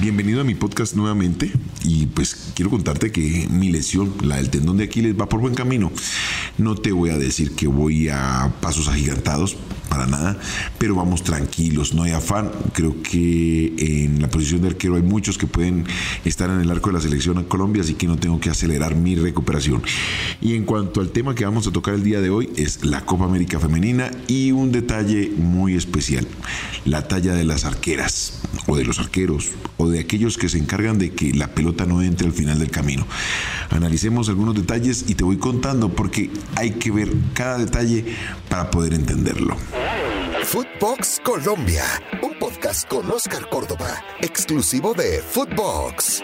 Bienvenido a mi podcast nuevamente y pues quiero contarte que mi lesión, la del tendón de Aquiles, va por buen camino. No te voy a decir que voy a pasos agigantados, para nada, pero vamos tranquilos, no hay afán. Creo que en la posición de arquero hay muchos que pueden estar en el arco de la selección a Colombia, así que no tengo que acelerar mi recuperación. Y en cuanto al tema que vamos a tocar el día de hoy es la Copa América Femenina y un detalle muy especial, la talla de las arqueras o de los arqueros o de aquellos que se encargan de que la pelota no entre al final del camino. Analicemos algunos detalles y te voy contando porque hay que ver cada detalle para poder entenderlo. Footbox Colombia, un podcast con Oscar Córdoba, exclusivo de Footbox.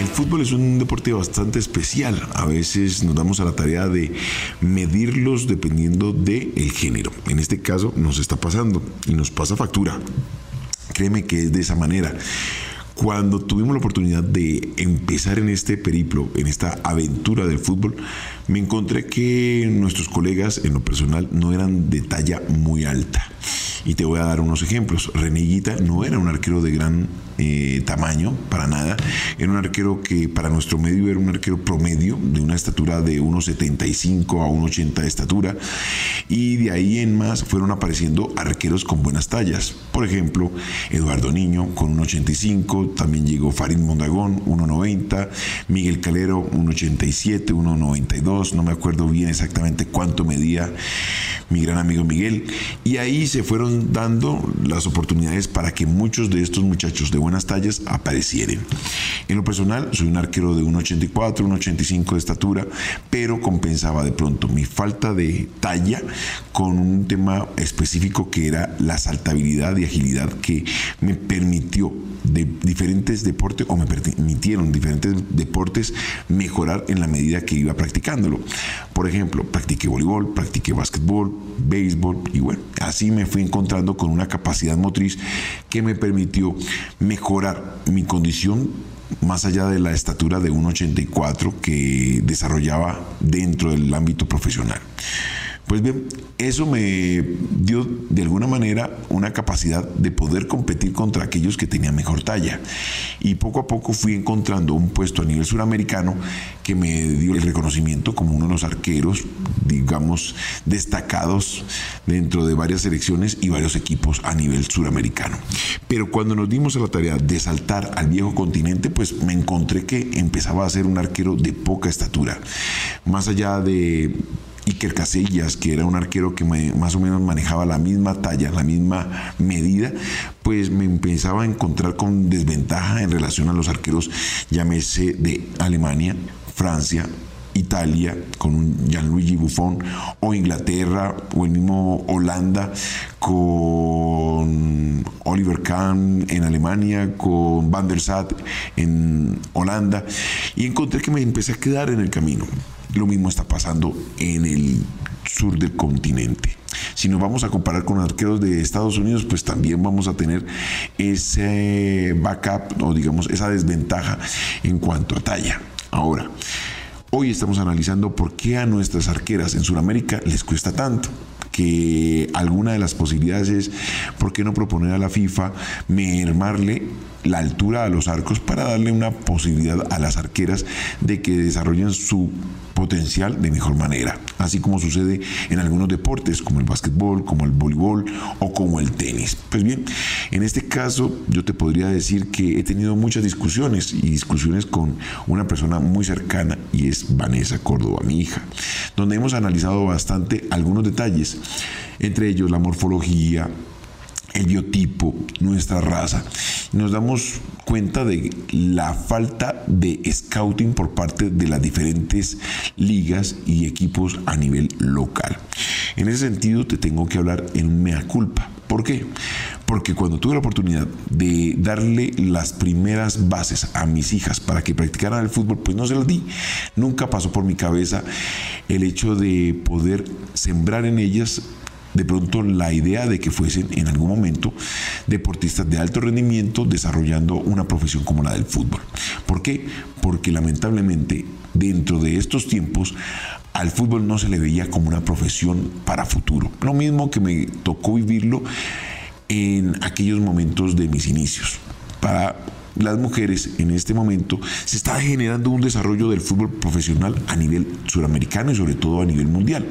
El fútbol es un deporte bastante especial. A veces nos damos a la tarea de medirlos dependiendo del el género. En este caso nos está pasando y nos pasa factura. Créeme que es de esa manera. Cuando tuvimos la oportunidad de empezar en este periplo, en esta aventura del fútbol, me encontré que nuestros colegas en lo personal no eran de talla muy alta. Y te voy a dar unos ejemplos. Reneguita no era un arquero de gran eh, tamaño, para nada. Era un arquero que para nuestro medio era un arquero promedio, de una estatura de 1,75 a 1,80 de estatura. Y de ahí en más fueron apareciendo arqueros con buenas tallas. Por ejemplo, Eduardo Niño con 1,85. También llegó Farid Mondagón, 1,90. Miguel Calero, 1,87, 1,92. No me acuerdo bien exactamente cuánto medía mi gran amigo Miguel. Y ahí se fueron dando las oportunidades para que muchos de estos muchachos de buena buenas tallas aparecieran. En lo personal, soy un arquero de 1,84, 1,85 de estatura, pero compensaba de pronto mi falta de talla con un tema específico que era la saltabilidad y agilidad que me permitió de diferentes deportes o me permitieron diferentes deportes mejorar en la medida que iba practicándolo. Por ejemplo, practiqué voleibol, practiqué básquetbol, béisbol y bueno, así me fui encontrando con una capacidad motriz que me permitió mejorar mi condición más allá de la estatura de 1,84 que desarrollaba dentro del ámbito profesional. Pues bien, eso me dio de alguna manera una capacidad de poder competir contra aquellos que tenían mejor talla. Y poco a poco fui encontrando un puesto a nivel suramericano que me dio el reconocimiento como uno de los arqueros, digamos, destacados dentro de varias selecciones y varios equipos a nivel suramericano. Pero cuando nos dimos a la tarea de saltar al viejo continente, pues me encontré que empezaba a ser un arquero de poca estatura. Más allá de Iker Casillas, que era un arquero que más o menos manejaba la misma talla, la misma medida, pues me empezaba a encontrar con desventaja en relación a los arqueros, llámese de Alemania, Francia, Italia con un Gianluigi Buffon o Inglaterra o el mismo Holanda con Oliver Kahn en Alemania, con Van der Sar en Holanda y encontré que me empecé a quedar en el camino. Lo mismo está pasando en el sur del continente. Si nos vamos a comparar con arqueros de Estados Unidos, pues también vamos a tener ese backup o digamos esa desventaja en cuanto a talla. Ahora, hoy estamos analizando por qué a nuestras arqueras en Sudamérica les cuesta tanto que alguna de las posibilidades es, ¿por qué no proponer a la FIFA mermarle la altura a los arcos para darle una posibilidad a las arqueras de que desarrollen su potencial de mejor manera, así como sucede en algunos deportes como el básquetbol, como el voleibol o como el tenis. Pues bien, en este caso yo te podría decir que he tenido muchas discusiones y discusiones con una persona muy cercana y es Vanessa Córdoba, mi hija, donde hemos analizado bastante algunos detalles, entre ellos la morfología, el biotipo, nuestra raza. Nos damos cuenta de la falta de scouting por parte de las diferentes ligas y equipos a nivel local. En ese sentido te tengo que hablar en mea culpa. ¿Por qué? Porque cuando tuve la oportunidad de darle las primeras bases a mis hijas para que practicaran el fútbol, pues no se las di. Nunca pasó por mi cabeza el hecho de poder sembrar en ellas de pronto la idea de que fuesen en algún momento deportistas de alto rendimiento desarrollando una profesión como la del fútbol. ¿Por qué? Porque lamentablemente dentro de estos tiempos al fútbol no se le veía como una profesión para futuro. Lo mismo que me tocó vivirlo en aquellos momentos de mis inicios. Para las mujeres en este momento se está generando un desarrollo del fútbol profesional a nivel suramericano y sobre todo a nivel mundial.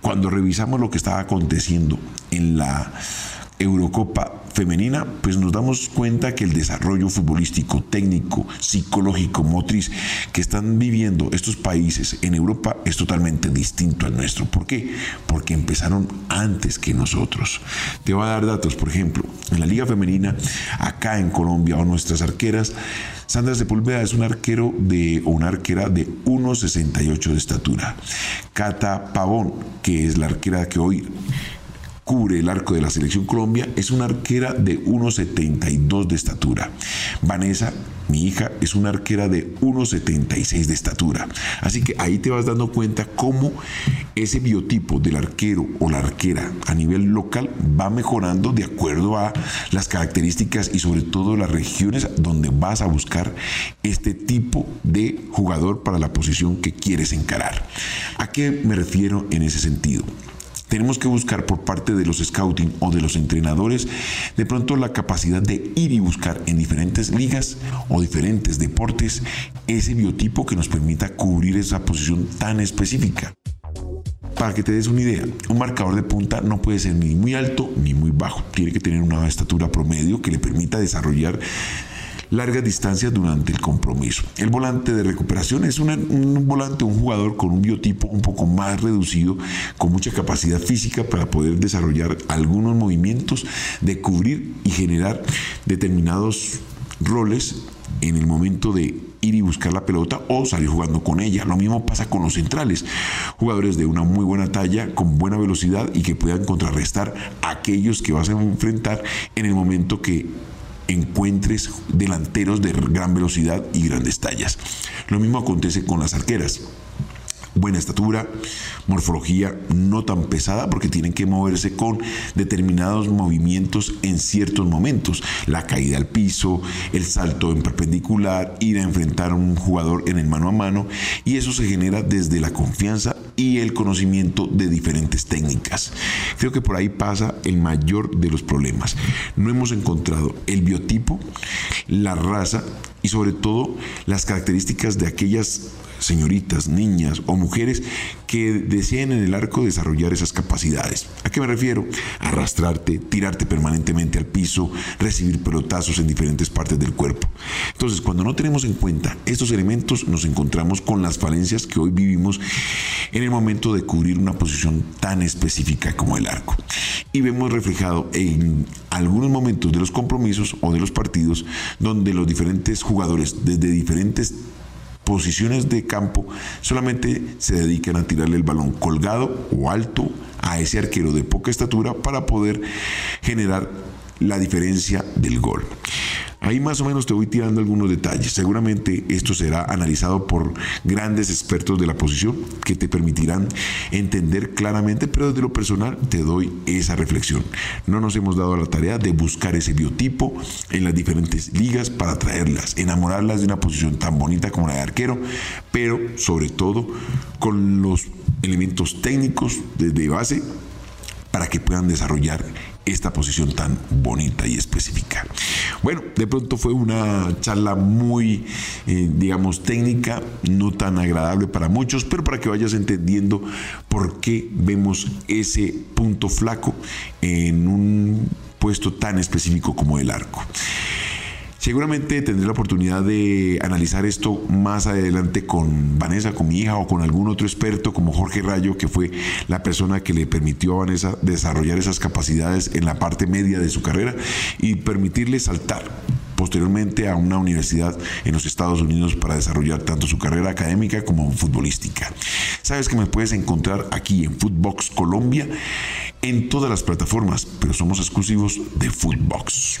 Cuando revisamos lo que estaba aconteciendo en la Eurocopa femenina, pues nos damos cuenta que el desarrollo futbolístico, técnico, psicológico, motriz que están viviendo estos países en Europa es totalmente distinto al nuestro. ¿Por qué? Porque empezaron antes que nosotros. Te voy a dar datos, por ejemplo, en la liga femenina, acá en Colombia o nuestras arqueras, Sandra Sepúlveda es un arquero de, una arquera de 1,68 de estatura. Cata Pavón, que es la arquera que hoy cubre el arco de la selección Colombia es una arquera de 1,72 de estatura. Vanessa, mi hija, es una arquera de 1,76 de estatura. Así que ahí te vas dando cuenta cómo ese biotipo del arquero o la arquera a nivel local va mejorando de acuerdo a las características y sobre todo las regiones donde vas a buscar este tipo de jugador para la posición que quieres encarar. ¿A qué me refiero en ese sentido? Tenemos que buscar por parte de los scouting o de los entrenadores de pronto la capacidad de ir y buscar en diferentes ligas o diferentes deportes ese biotipo que nos permita cubrir esa posición tan específica. Para que te des una idea, un marcador de punta no puede ser ni muy alto ni muy bajo. Tiene que tener una estatura promedio que le permita desarrollar largas distancias durante el compromiso. El volante de recuperación es un volante, un jugador con un biotipo un poco más reducido, con mucha capacidad física para poder desarrollar algunos movimientos de cubrir y generar determinados roles en el momento de ir y buscar la pelota o salir jugando con ella. Lo mismo pasa con los centrales, jugadores de una muy buena talla, con buena velocidad y que puedan contrarrestar a aquellos que vas a enfrentar en el momento que encuentres delanteros de gran velocidad y grandes tallas. Lo mismo acontece con las arqueras buena estatura, morfología no tan pesada porque tienen que moverse con determinados movimientos en ciertos momentos, la caída al piso, el salto en perpendicular, ir a enfrentar a un jugador en el mano a mano y eso se genera desde la confianza y el conocimiento de diferentes técnicas. Creo que por ahí pasa el mayor de los problemas. No hemos encontrado el biotipo, la raza y sobre todo las características de aquellas señoritas, niñas o mujeres que deseen en el arco desarrollar esas capacidades. ¿A qué me refiero? Arrastrarte, tirarte permanentemente al piso, recibir pelotazos en diferentes partes del cuerpo. Entonces, cuando no tenemos en cuenta estos elementos, nos encontramos con las falencias que hoy vivimos en el momento de cubrir una posición tan específica como el arco. Y vemos reflejado en algunos momentos de los compromisos o de los partidos donde los diferentes jugadores desde diferentes posiciones de campo solamente se dedican a tirarle el balón colgado o alto a ese arquero de poca estatura para poder generar la diferencia del gol. Ahí más o menos te voy tirando algunos detalles. Seguramente esto será analizado por grandes expertos de la posición que te permitirán entender claramente, pero desde lo personal te doy esa reflexión. No nos hemos dado la tarea de buscar ese biotipo en las diferentes ligas para traerlas, enamorarlas de una posición tan bonita como la de arquero, pero sobre todo con los elementos técnicos desde base para que puedan desarrollar esta posición tan bonita y específica. Bueno, de pronto fue una charla muy, eh, digamos, técnica, no tan agradable para muchos, pero para que vayas entendiendo por qué vemos ese punto flaco en un puesto tan específico como el arco. Seguramente tendré la oportunidad de analizar esto más adelante con Vanessa, con mi hija o con algún otro experto como Jorge Rayo, que fue la persona que le permitió a Vanessa desarrollar esas capacidades en la parte media de su carrera y permitirle saltar posteriormente a una universidad en los Estados Unidos para desarrollar tanto su carrera académica como futbolística. Sabes que me puedes encontrar aquí en Footbox Colombia en todas las plataformas, pero somos exclusivos de Footbox.